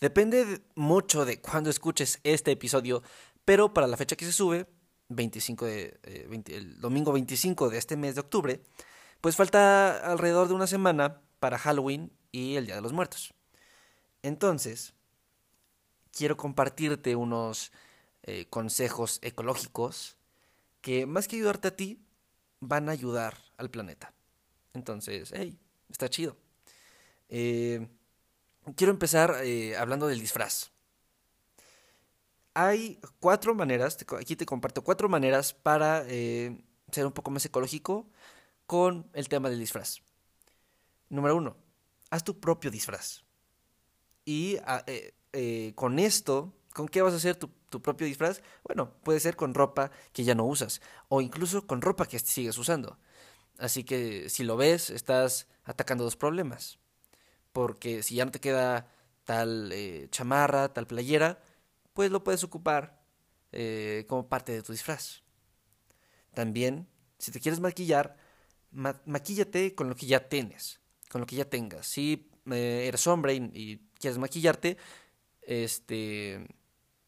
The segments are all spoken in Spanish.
Depende mucho de cuándo escuches este episodio, pero para la fecha que se sube, 25 de, eh, el domingo 25 de este mes de octubre, pues falta alrededor de una semana para Halloween y el Día de los Muertos. Entonces, quiero compartirte unos eh, consejos ecológicos que más que ayudarte a ti, van a ayudar al planeta. Entonces, hey, está chido. Eh, quiero empezar eh, hablando del disfraz. Hay cuatro maneras, aquí te comparto cuatro maneras para eh, ser un poco más ecológico con el tema del disfraz. Número uno, haz tu propio disfraz. Y ah, con esto, ¿con qué vas a hacer tu, tu, propio disfraz? Bueno, puede ser con ropa que ya no usas o incluso con ropa que sigues usando. Así que si lo ves, estás atacando dos problemas. Porque si ya no te queda tal eh, chamarra, tal playera, pues lo puedes ocupar eh, como parte de tu disfraz. También, si te quieres maquillar, maquíllate con lo que ya tienes, con lo que ya tengas. Si eh, eres hombre y, quieres maquillarte, este,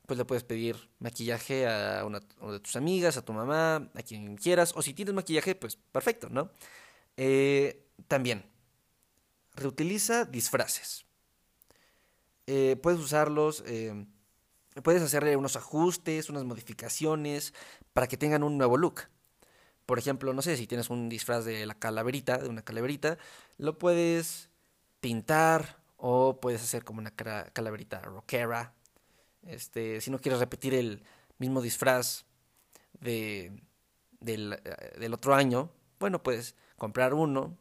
pues le puedes pedir maquillaje a una, de tus amigas, a tu mamá, a quien quieras, o si tienes maquillaje, pues perfecto, ¿no? También, reutiliza disfraces. Eh, puedes usarlos, eh, puedes hacerle unos ajustes, unas modificaciones para que tengan un nuevo look. Por ejemplo, no sé, si tienes un disfraz de la calaverita, de una calaverita, lo puedes pintar o puedes hacer como una calaverita rockera este, si no quieres repetir el mismo disfraz de, del, eh, del otro año, bueno, puedes comprar uno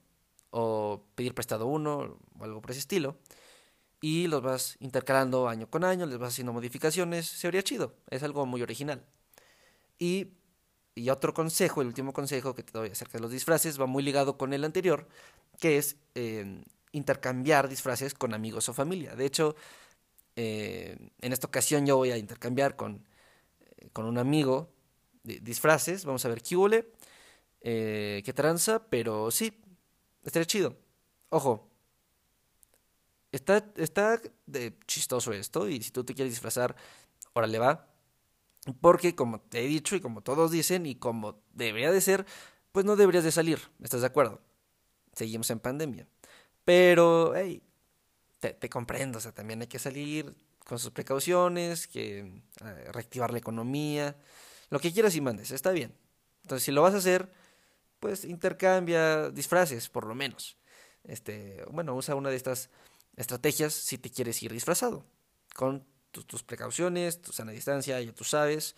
o pedir prestado uno o algo por ese estilo y los vas intercalando año con año, les vas haciendo modificaciones, se vería chido, es algo muy original. Y, y otro consejo, el último consejo que te doy acerca de los disfraces, va muy ligado con el anterior, que es eh, intercambiar disfraces con amigos o familia. De hecho, eh, en esta ocasión yo voy a intercambiar con, eh, con un amigo disfraces. Vamos a ver qué huele, qué tranza, pero sí, estaría chido. Ojo, está, está de chistoso esto y si tú te quieres disfrazar, órale va. Porque como te he dicho y como todos dicen y como debería de ser, pues no deberías de salir, ¿estás de acuerdo? Seguimos en pandemia. Pero, hey, te, comprendo, o sea, también hay que salir con sus precauciones, que eh, reactivar la economía, lo que quieras y mandes, está bien. Entonces, si lo vas a hacer, pues intercambia disfraces, por lo menos. Este, bueno, usa una de estas estrategias si te quieres ir disfrazado, con tus precauciones, tu sana distancia, ya tú sabes.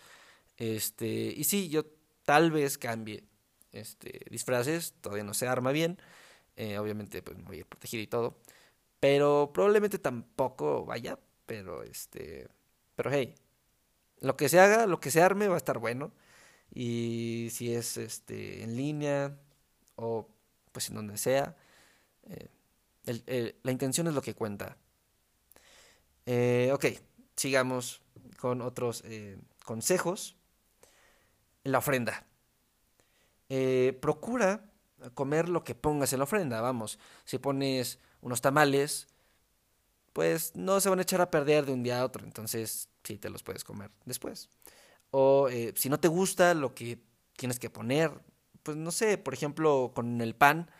Este, y sí, yo tal vez cambie este, disfraces, todavía no se arma bien. Eh, obviamente, pues me voy a ir protegido y todo. Pero probablemente tampoco vaya, pero este, pero hey, lo que se haga, lo que se arme va a estar bueno. Y si es este en línea o pues en donde sea, eh, la intención es lo que cuenta. Eh, ok, sigamos con otros eh, consejos. La ofrenda. procura comer lo que pongas en la ofrenda, vamos. Si pones unos tamales, pues no se van a echar a perder de un día a otro, entonces sí te los puedes comer después. O eh, si no te gusta lo que tienes que poner, pues no sé, por ejemplo, con el pan,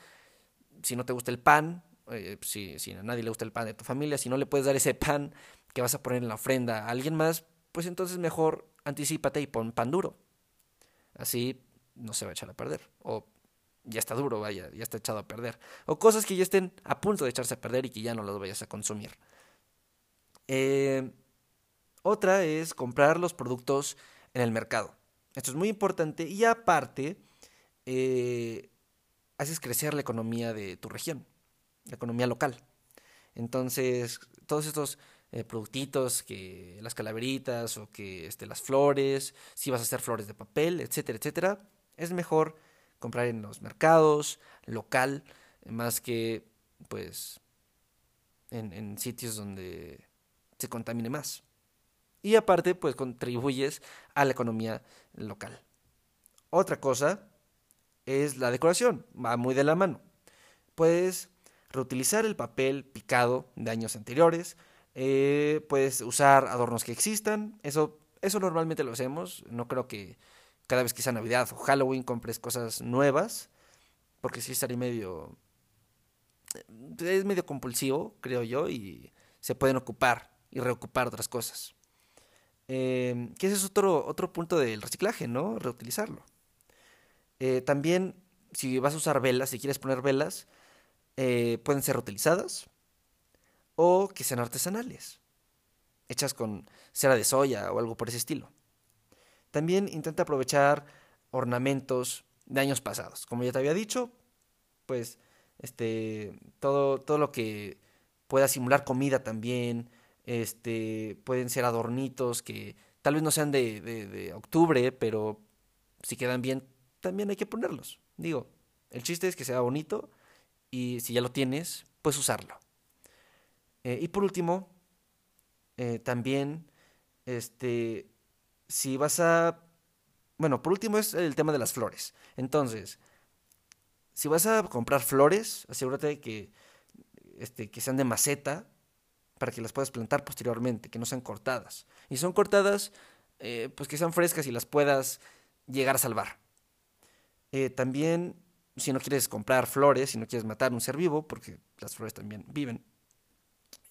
si no te gusta el pan, eh, si, si a nadie le gusta el pan de tu familia, si no le puedes dar ese pan que vas a poner en la ofrenda a alguien más, pues entonces mejor anticipate y pon pan duro. Así no se va a echar a perder. O ya está duro, vaya, ya está echado a perder. O cosas que ya estén a punto de echarse a perder y que ya no las vayas a consumir. Eh, otra es comprar los productos en el mercado. Esto es muy importante y aparte eh, haces crecer la economía de tu región, la economía local. Entonces, todos estos eh, productitos, que las calaveritas o que este, las flores, si vas a hacer flores de papel, etcétera, etcétera, es mejor comprar en los mercados, local, más que pues en, sitios donde se contamine más. Y aparte, pues contribuyes a la economía local. Otra cosa es la decoración, va muy de la mano. Puedes reutilizar el papel picado de años anteriores, Eh, puedes usar adornos que existan. Eso, eso normalmente lo hacemos. No creo que cada vez que sea Navidad o Halloween compres cosas nuevas. Porque sí estaría medio. Es medio compulsivo, creo yo. Y se pueden ocupar y reocupar otras cosas. Eh, que ese es otro, otro punto del reciclaje, ¿no? Reutilizarlo. Eh, también, si vas a usar velas, si quieres poner velas, eh, pueden ser reutilizadas o que sean artesanales, hechas con cera de soya o algo por ese estilo. También intenta aprovechar ornamentos de años pasados. Como ya te había dicho, pues este todo, todo lo que pueda simular comida también, este pueden ser adornitos que tal vez no sean de, de octubre, pero si quedan bien, también hay que ponerlos. Digo, el chiste es que sea bonito y si ya lo tienes, puedes usarlo. Eh, y por último, eh, también, este, si vas a... Bueno, por último es el tema de las flores. Entonces, si vas a comprar flores, asegúrate que, este, que sean de maceta para que las puedas plantar posteriormente, que no sean cortadas. Y son cortadas, eh, pues que sean frescas y las puedas llegar a salvar. también, si no quieres comprar flores, si no quieres matar un ser vivo, porque las flores también viven,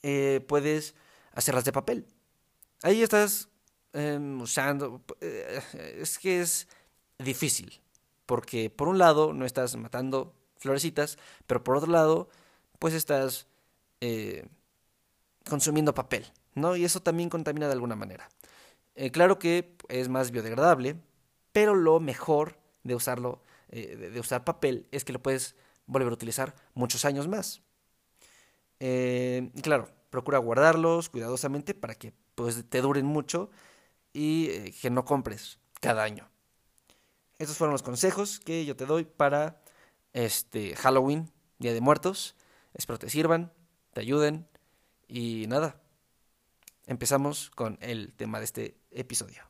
eh, puedes hacerlas de papel. Ahí estás em, usando... Eh, es que es difícil, porque por un lado no estás matando florecitas, pero por otro lado, pues estás eh, consumiendo papel, ¿no? Y eso también contamina de alguna manera. claro que es más biodegradable, pero lo mejor de usarlo, de usar papel, es que lo puedes volver a utilizar muchos años más. Eh, y claro, procura guardarlos cuidadosamente para que pues, te duren mucho y eh, que no compres cada año. Estos fueron los consejos que yo te doy para este Halloween, Día de Muertos. Espero te sirvan, te ayuden y nada. Empezamos con el tema de este episodio.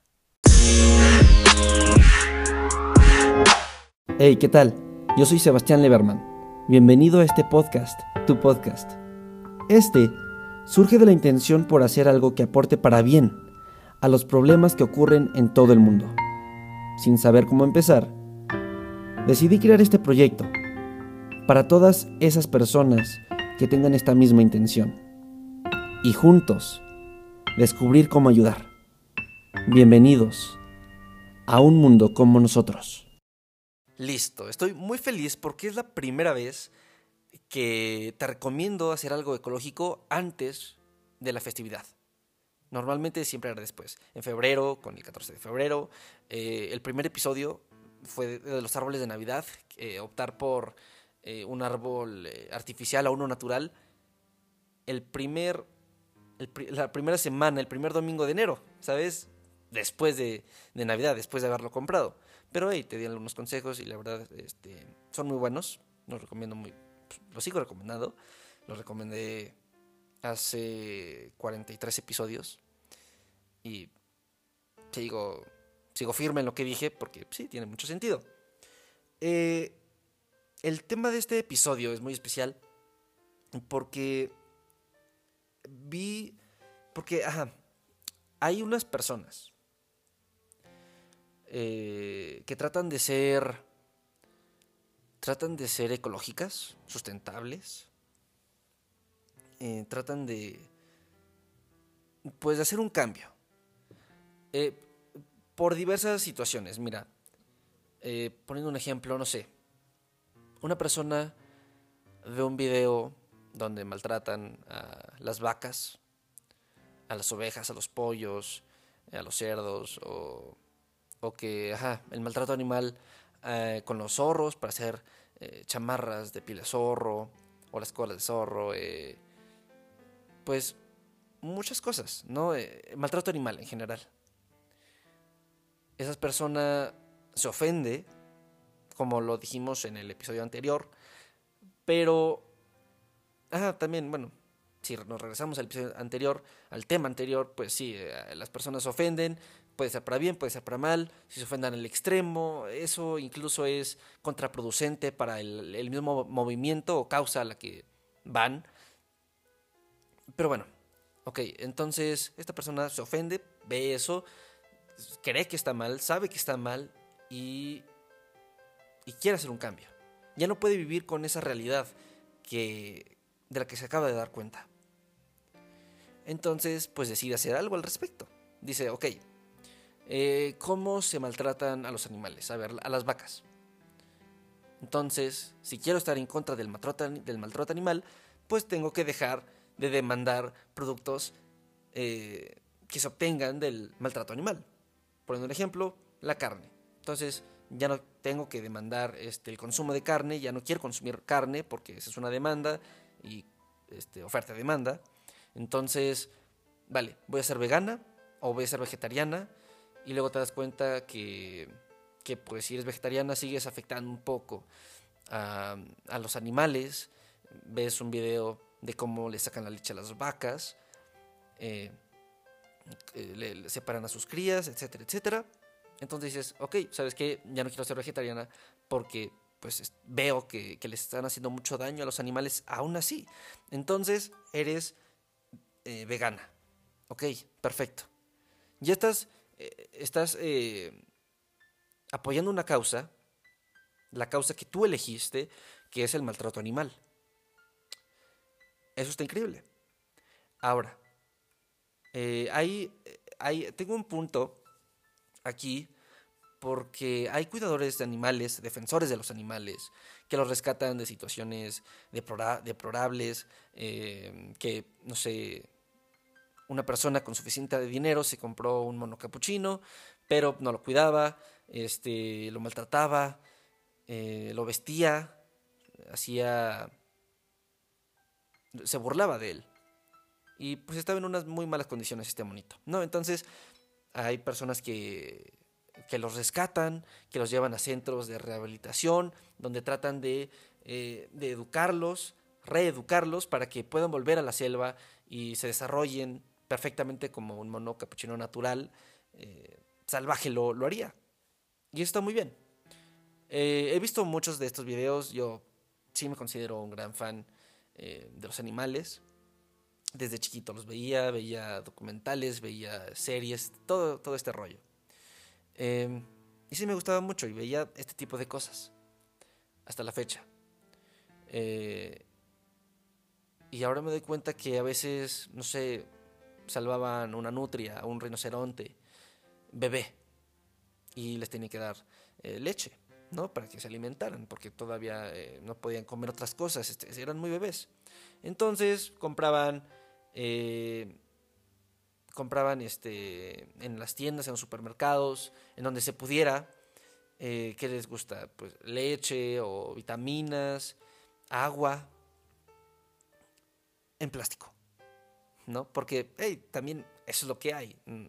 Hey, ¿qué tal? Yo soy Sebastián Leberman. Bienvenido a este podcast, tu podcast. Este surge de la intención por hacer algo que aporte para bien a los problemas que ocurren en todo el mundo. Sin saber cómo empezar, decidí crear este proyecto para todas esas personas que tengan esta misma intención y juntos descubrir cómo ayudar. Bienvenidos a un mundo como nosotros. Listo, estoy muy feliz porque es la primera vez que te recomiendo hacer algo ecológico antes de la festividad. Normalmente siempre era después, en febrero, con el 14 de febrero. Eh, el primer episodio fue de los árboles de Navidad, eh, optar por eh, un árbol artificial o uno natural. El primer, la primera semana, el primer domingo de enero, ¿sabes? Después de, Navidad, después de haberlo comprado. Pero hey, te di algunos consejos y la verdad este, son muy buenos. Los recomiendo muy, lo sigo recomendando. Lo recomendé hace 43 episodios. Y sigo, sigo firme en lo que dije porque sí, tiene mucho sentido. Eh, el tema de este episodio es muy especial porque vi, porque, hay unas personas eh, que tratan de ser tratan de ser ecológicas, sustentables, eh, tratan de, pues, de hacer un cambio. Eh, por diversas situaciones, mira, poniendo un ejemplo, no sé, una persona ve un video donde maltratan a las vacas, a las ovejas, a los pollos, a los cerdos, o, o que, ajá, el maltrato animal eh, con los zorros para hacer eh, chamarras de piel de zorro o las colas de zorro, eh, pues muchas cosas, ¿no? maltrato animal en general. Esa persona se ofende, como lo dijimos en el episodio anterior, pero... Ah, también, bueno, si nos regresamos al episodio anterior, al tema anterior, pues sí, las personas se ofenden, puede ser para bien, puede ser para mal, si se ofendan el extremo, eso incluso es contraproducente para el, mismo movimiento o causa a la que van. Pero bueno, Ok, entonces esta persona se ofende, ve eso, cree que está mal, sabe que está mal y, y quiere hacer un cambio. Ya no puede vivir con esa realidad que, de la que se acaba de dar cuenta. Entonces, pues decide hacer algo al respecto. Dice, ok, eh, ¿cómo se maltratan a los animales? A ver, a las vacas. Entonces, si quiero estar en contra del maltrato, animal, pues tengo que dejar de demandar productos eh, que se obtengan del maltrato animal. Poniendo un ejemplo, la carne. Entonces, ya no tengo que demandar este, el consumo de carne, ya no quiero consumir carne porque esa es una demanda y este, oferta-demanda. Entonces, vale, voy a ser vegana o voy a ser vegetariana y luego te das cuenta que que pues si eres vegetariana sigues afectando un poco a, los animales, ves un video de cómo le sacan la leche a las vacas, eh, eh, le, separan a sus crías, etcétera, etcétera. Entonces dices, ok, ¿sabes qué? Ya no quiero ser vegetariana porque pues veo que, que les están haciendo mucho daño a los animales aún así. Entonces eres eh, vegana. Ok, perfecto. Ya estás, estás apoyando una causa, la causa que tú elegiste, que es el maltrato animal. Eso está increíble. Ahora, eh, hay, hay, tengo un punto aquí porque hay cuidadores de animales, defensores de los animales, que los rescatan de situaciones deplorables, eh, que, no sé, una persona con suficiente dinero se compró un mono capuchino, pero no lo cuidaba, este, lo maltrataba, eh, lo vestía, hacía... se burlaba de él. Y pues estaba en unas muy malas condiciones este monito, ¿no? Entonces hay personas que, que los rescatan, que los llevan a centros de rehabilitación, donde tratan de, eh, de educarlos, reeducarlos para que puedan volver a la selva y se desarrollen perfectamente como un mono capuchino natural, eh, salvaje lo, lo haría. Y está muy bien. Eh, he visto muchos de estos videos. Yo sí me considero un gran fan de los animales. Desde chiquito los veía, veía documentales, veía series, todo, todo este rollo. Em, y sí me gustaba mucho y veía este tipo de cosas. Hasta la fecha. Eh, y ahora me doy cuenta que a veces, no sé, salvaban una nutria, un rinoceronte, bebé y les tenía que dar eh, leche, ¿no? Para que se alimentaran, porque todavía eh, no podían comer otras cosas, este, eran muy bebés. Entonces compraban, compraban este, en las tiendas, en los supermercados, en donde se pudiera, ¿qué les gusta? Pues leche o vitaminas, agua, en plástico, ¿no? Porque, hey, también eso es lo que hay. Mm,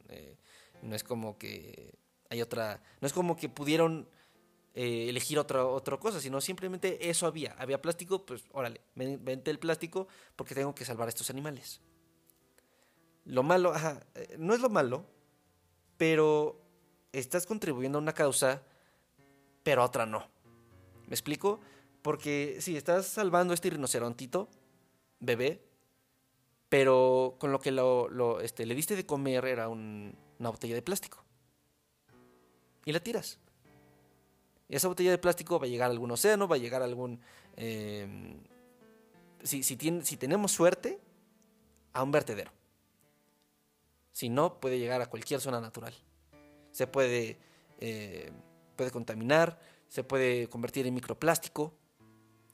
no es como que hay otra, no es como que pudieron eh, elegir otra, otra cosa, sino simplemente eso había. Había plástico, pues órale, vente el plástico porque tengo que salvar a estos animales. Lo malo, ajá, eh, no es lo malo, pero estás contribuyendo a una causa, pero a otra no. ¿Me explico? Porque sí, estás salvando a este rinocerontito, bebé, pero con lo que lo, este, le diste de comer era una botella de plástico y la tiras. Y esa botella de plástico va a llegar a algún océano, va a llegar a algún... Eh, si, si, si tenemos suerte, a un vertedero. Si no, puede llegar a cualquier zona natural. Se puede, eh, puede contaminar, se puede convertir en microplástico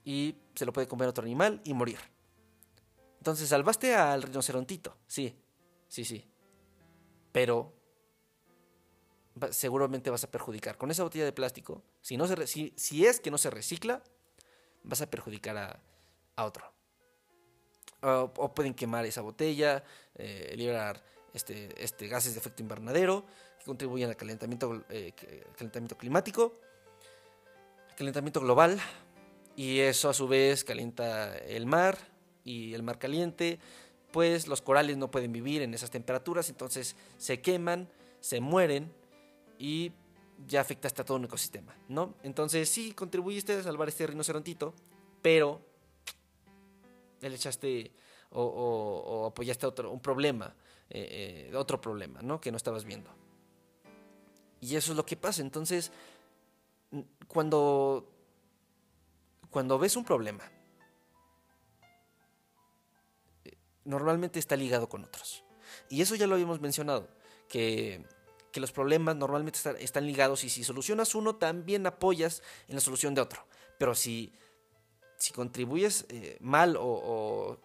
y se lo puede comer otro animal y morir. Entonces salvaste al rinocerontito, sí, sí, sí. Pero seguramente vas a perjudicar. Con esa botella de plástico, si, no se, si, si es que no se recicla, vas a perjudicar a, a otro. O, pueden quemar esa botella, eh, liberar este, este, gases de efecto invernadero que contribuyen al calentamiento, eh, calentamiento climático, calentamiento global, y eso a su vez calienta el mar y el mar caliente, pues los corales no pueden vivir en esas temperaturas, entonces se queman, se mueren y ya afectaste a todo un ecosistema, ¿no? Entonces sí contribuiste a salvar este rinocerontito, pero le echaste o, apoyaste otro, un problema, eh, eh, otro problema, ¿no? Que no estabas viendo. Y eso es lo que pasa. Entonces, cuando, cuando ves un problema, eh, normalmente está ligado con otros. Y eso ya lo habíamos mencionado, que, los problemas normalmente están, ligados y si solucionas uno, también apoyas en la solución de otro. Pero si, si contribuyes mal o,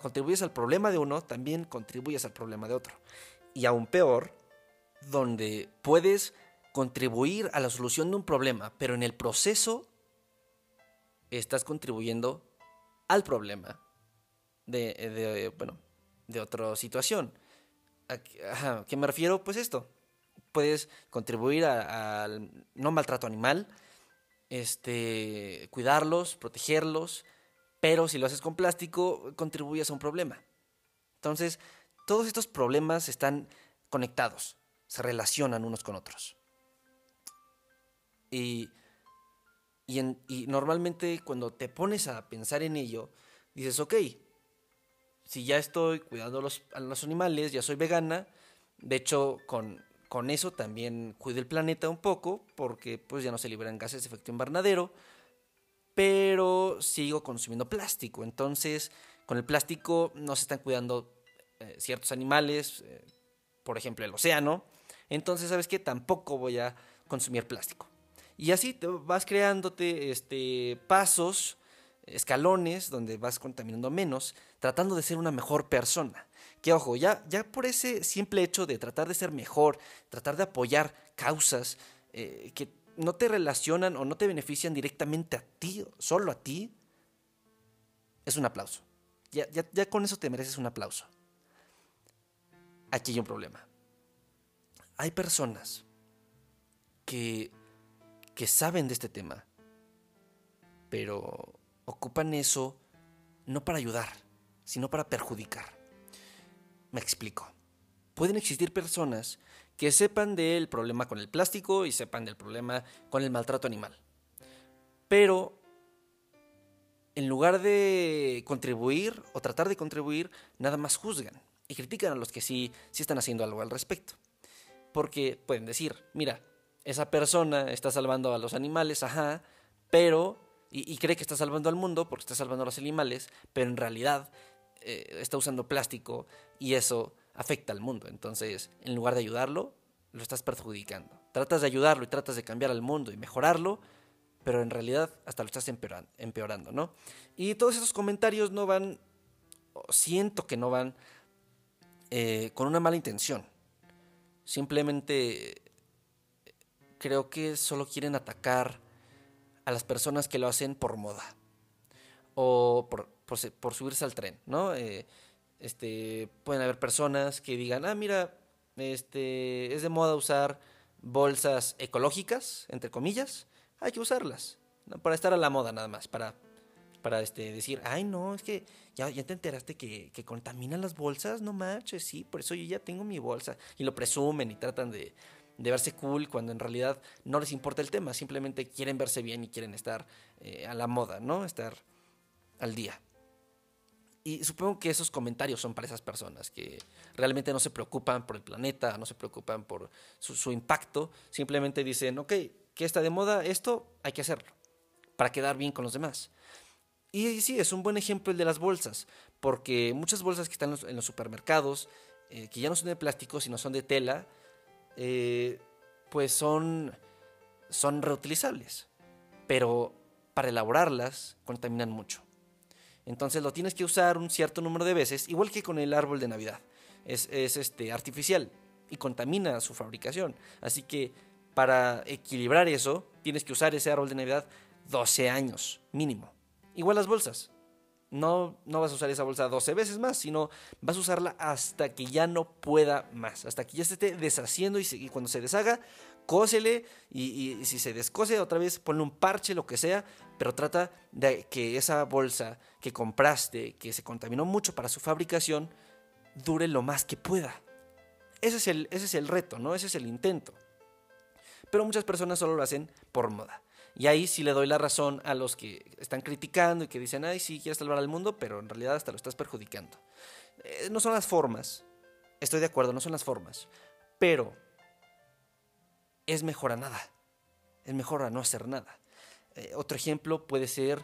contribuyes al problema de uno, también contribuyes al problema de otro. Y aún peor, donde puedes contribuir a la solución de un problema, pero en el proceso estás contribuyendo al problema de, bueno, de otra situación. ¿A qué me refiero? Pues esto. Puedes contribuir al no maltrato animal, este, cuidarlos, protegerlos, pero si lo haces con plástico, contribuyes a un problema. Entonces, todos estos problemas están conectados, se relacionan unos con otros. Y, y, normalmente cuando te pones a pensar en ello, dices, ok, si ya estoy cuidando a los animales, ya soy vegana, de hecho con, con eso también cuido el planeta un poco, porque pues ya no se liberan gases de efecto invernadero, pero sigo consumiendo plástico, entonces con el plástico no se están cuidando eh, ciertos animales, eh, por ejemplo el océano, entonces sabes que tampoco voy a consumir plástico. Y así te vas creándote este, pasos, escalones, donde vas contaminando menos, tratando de ser una mejor persona. Que ojo, ya, ya por ese simple hecho de tratar de ser mejor, tratar de apoyar causas eh, que no te relacionan o no te benefician directamente a ti, solo a ti, es un aplauso. Ya, ya, ya con eso te mereces un aplauso. Aquí hay un problema. Hay personas que que saben de este tema, pero ocupan eso no para ayudar, sino para perjudicar. Me explico. Pueden existir personas que sepan del problema con el plástico y sepan del problema con el maltrato animal. Pero en lugar de contribuir o tratar de contribuir, nada más juzgan y critican a los que sí, sí están haciendo algo al respecto. Porque pueden decir, mira, esa persona está salvando a los animales, ajá, pero, y, cree que está salvando al mundo porque está salvando a los animales, pero en realidad eh, está usando plástico y eso afecta al mundo. Entonces, en lugar de ayudarlo, lo estás perjudicando. Tratas de ayudarlo y tratas de cambiar al mundo y mejorarlo, pero en realidad hasta lo estás empeorando, ¿no? Y todos esos comentarios no van, siento que no van eh, con una mala intención. Simplemente creo que solo quieren atacar a las personas que lo hacen por moda o por, por, subirse al tren, ¿no? Eh, este, pueden haber personas que digan, ah, mira, este, es de moda usar bolsas ecológicas, entre comillas, hay que usarlas, para estar a la moda nada más, para, para este, decir, ay, no, es que ya, ya te enteraste que, que contaminan las bolsas, no manches, sí, por eso yo ya tengo mi bolsa, y lo presumen y tratan de, de verse cool cuando en realidad no les importa el tema, simplemente quieren verse bien y quieren estar eh, a la moda, ¿no? Estar al día. Y supongo que esos comentarios son para esas personas que realmente no se preocupan por el planeta, no se preocupan por su, impacto, simplemente dicen, ok, ¿qué está de moda? Esto hay que hacerlo, para quedar bien con los demás. Y sí, es un buen ejemplo el de las bolsas, porque muchas bolsas que están en los, supermercados, eh, que ya no son de plástico, sino son de tela, eh, pues son, son reutilizables, pero para elaborarlas contaminan mucho. Entonces lo tienes que usar un cierto número de veces, igual que con el árbol de Navidad. Es, este, artificial y contamina su fabricación. Así que para equilibrar eso, tienes que usar ese árbol de Navidad 12 años mínimo. Igual las bolsas. No, no vas a usar esa bolsa 12 veces más, sino vas a usarla hasta que ya no pueda más, hasta que ya se esté deshaciendo y, cuando se deshaga, cósele y, si se descose otra vez, ponle un parche, lo que sea, pero trata de que esa bolsa que compraste, que se contaminó mucho para su fabricación, dure lo más que pueda. Ese es el, ese es el reto, ¿no? Ese es el intento. Pero muchas personas solo lo hacen por moda. Y ahí sí le doy la razón a los que están criticando y que dicen, ay, sí, quieres salvar al mundo, pero en realidad hasta lo estás perjudicando. eh, no son las formas. Estoy de acuerdo, no son las formas. Pero es mejor a nada. Es mejor a no hacer nada. Eh, otro ejemplo puede ser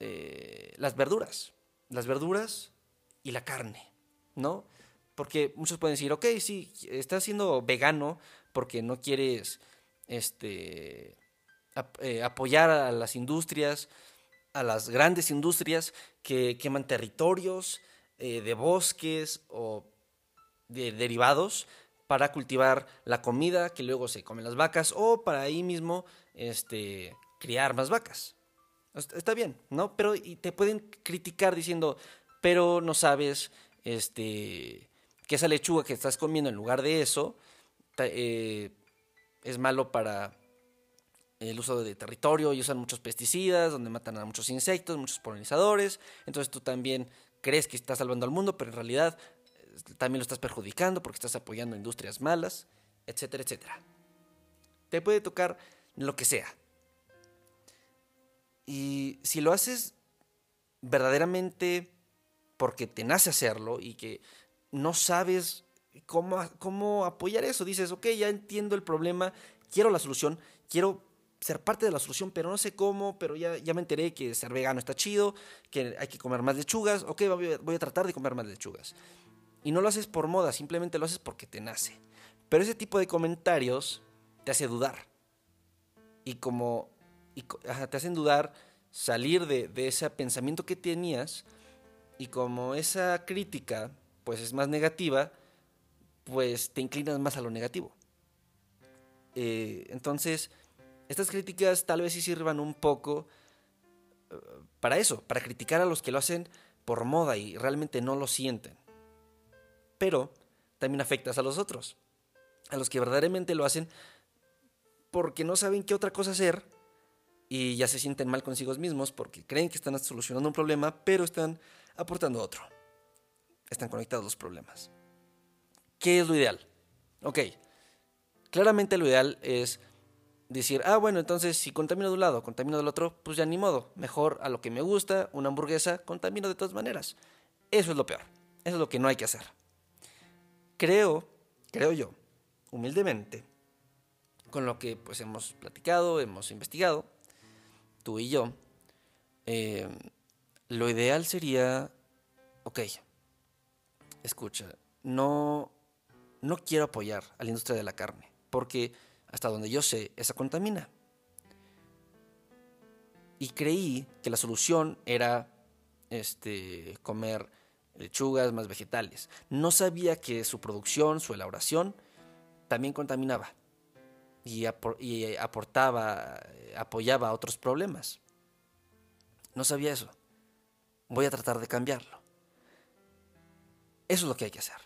eh, las verduras. Las verduras y la carne, ¿no? Porque muchos pueden decir, ok, sí, estás siendo vegano porque no quieres este, eh, apoyar a las industrias, a las grandes industrias que queman territorios de bosques o de derivados para cultivar la comida que luego se comen las vacas o para ahí mismo este, criar más vacas. Está bien, ¿no? Pero y te pueden criticar diciendo, pero no sabes este, que esa lechuga que estás comiendo en lugar de eso eh, es malo para el uso de territorio y usan muchos pesticidas, donde matan a muchos insectos, muchos polinizadores. Entonces tú también crees que estás salvando al mundo, pero en realidad también lo estás perjudicando porque estás apoyando industrias malas, etcétera, etcétera. Te puede tocar lo que sea. Y si lo haces verdaderamente porque te nace hacerlo y que no sabes cómo, cómo apoyar eso, dices, ok, ya entiendo el problema, quiero la solución, quiero ser parte de la solución, pero no sé cómo, pero ya, ya me enteré que ser vegano está chido, que hay que comer más lechugas, ok, voy a tratar de comer más lechugas. Y no lo haces por moda, simplemente lo haces porque te nace. Pero ese tipo de comentarios te hace dudar. Y como te hacen dudar, salir de, ese pensamiento que tenías. Y como esa crítica pues es más negativa, pues te inclinas más a lo negativo. Eh, entonces, estas críticas tal vez sí sirvan un poco eh, para eso, para criticar a los que lo hacen por moda y realmente no lo sienten pero también afectas a los otros, a los que verdaderamente lo hacen porque no saben qué otra cosa hacer y ya se sienten mal consigo mismos porque creen que están solucionando un problema, pero están aportando otro. Están conectados los problemas. ¿Qué es lo ideal? Ok, claramente lo ideal es decir, ah, bueno, entonces si contamino de un lado, contamino del otro, pues ya ni modo. Mejor a lo que me gusta, una hamburguesa, contamino de todas maneras. Eso es lo peor. Eso es lo que no hay que hacer creo, creo yo, humildemente, con lo que pues hemos platicado, hemos investigado, tú y yo, eh, lo ideal sería, ok, escucha, no, no quiero apoyar a la industria de la carne, porque hasta donde yo sé, esa contamina. Y creí que la solución era este, comer lechugas, más vegetales. No sabía que su producción, su elaboración, también contaminaba y, aportaba, apoyaba a otros problemas. No sabía eso. Voy a tratar de cambiarlo. Eso es lo que hay que hacer.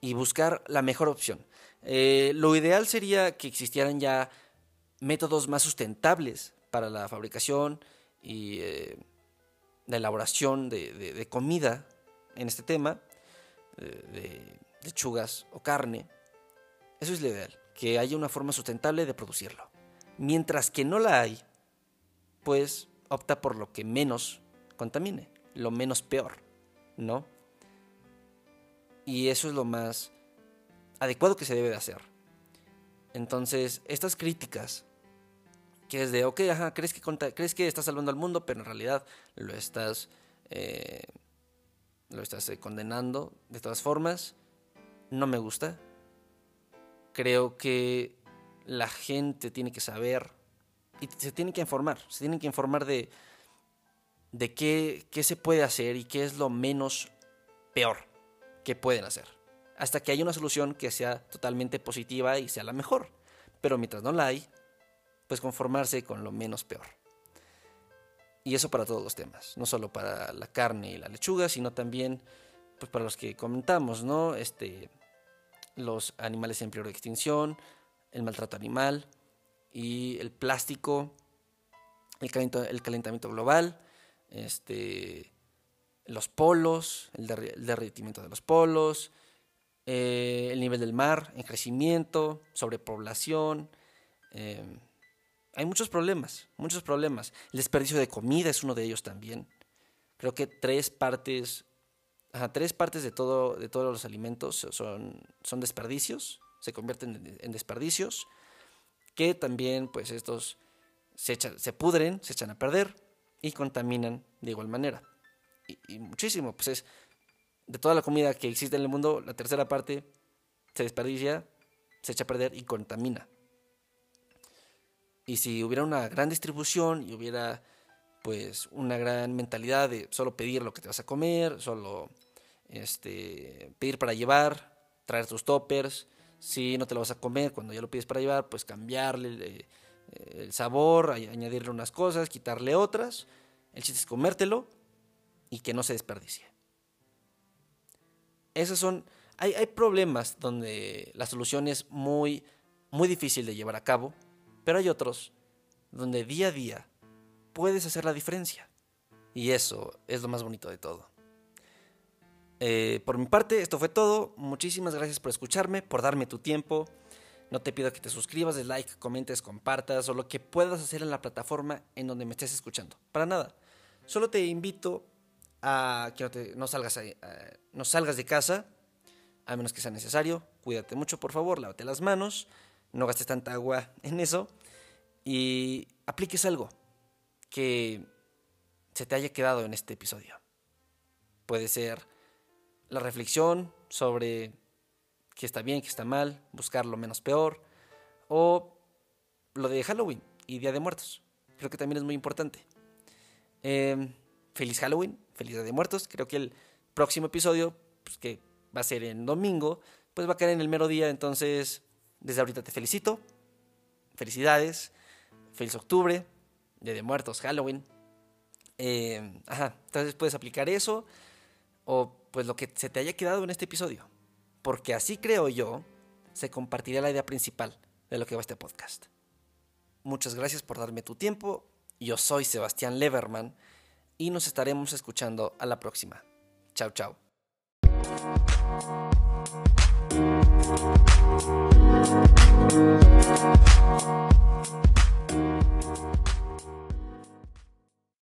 Y buscar la mejor opción. Eh, lo ideal sería que existieran ya métodos más sustentables para la fabricación y eh, la elaboración de comida en este tema de lechugas o carne, eso es lo ideal, que haya una forma sustentable de producirlo. Mientras que no la hay, pues opta por lo que menos contamine, lo menos peor, ¿no? Y eso es lo más adecuado que se debe de hacer. Entonces, estas críticas, que es de, ok, ajá, crees que, crees que estás salvando al mundo, pero en realidad lo estás eh, lo estás eh, condenando. De todas formas, no me gusta. Creo que la gente tiene que saber y se tiene que informar, se tienen que informar de, de qué, qué se puede hacer y qué es lo menos peor que pueden hacer. Hasta que haya una solución que sea totalmente positiva y sea la mejor. Pero mientras no la hay, pues conformarse con lo menos peor. Y eso para todos los temas, no solo para la carne y la lechuga, sino también pues para los que comentamos, ¿no? Este, los animales en peligro de extinción, el maltrato animal y el plástico, el, calentamiento, global, este, los polos, el, derretimiento de los polos, eh, el nivel del mar en crecimiento, sobrepoblación, eh, hay muchos problemas, muchos problemas. El desperdicio de comida es uno de ellos también. Creo que tres partes tres partes de, todo, de todos los alimentos son, son desperdicios, se convierten en, desperdicios, que también pues estos se, se pudren, se echan a perder y contaminan de igual manera. Y, y, muchísimo, pues es de toda la comida que existe en el mundo, la tercera parte se desperdicia, se echa a perder y contamina. Y si hubiera una gran distribución y hubiera pues una gran mentalidad de solo pedir lo que te vas a comer, solo este, pedir para llevar, traer tus toppers, si no te lo vas a comer, cuando ya lo pides para llevar, pues cambiarle el, eh, el sabor, añadirle unas cosas, quitarle otras. El chiste es comértelo y que no se desperdicie. Esos son, hay, hay problemas donde la solución es muy, muy difícil de llevar a cabo, pero hay otros donde día a día puedes hacer la diferencia. Y eso es lo más bonito de todo. Eh, por mi parte, esto fue todo. Muchísimas gracias por escucharme, por darme tu tiempo. No te pido que te suscribas, de like, comentes, compartas o lo que puedas hacer en la plataforma en donde me estés escuchando. Para nada. Solo te invito a que no, salgas, no salgas de casa, a menos que sea necesario. Cuídate mucho, por favor. Lávate las manos. No gastes tanta agua en eso. Y apliques algo que se te haya quedado en este episodio. Puede ser la reflexión sobre qué está bien, qué está mal, buscar lo menos peor, o lo de Halloween y Día de Muertos. Creo que también es muy importante. Em, feliz Halloween, feliz Día de Muertos. Creo que el próximo episodio, pues, que va a ser en domingo, pues va a caer en el mero día. Entonces, desde ahorita te felicito. Felicidades. Feliz octubre. Día de Muertos, Halloween. Eh, ajá, entonces puedes aplicar eso o pues lo que se te haya quedado en este episodio. Porque así creo yo, se compartirá la idea principal de lo que va este podcast. Muchas gracias por darme tu tiempo. Yo soy Sebastián Leverman y nos estaremos escuchando a la próxima. Chao, chao. Thank you.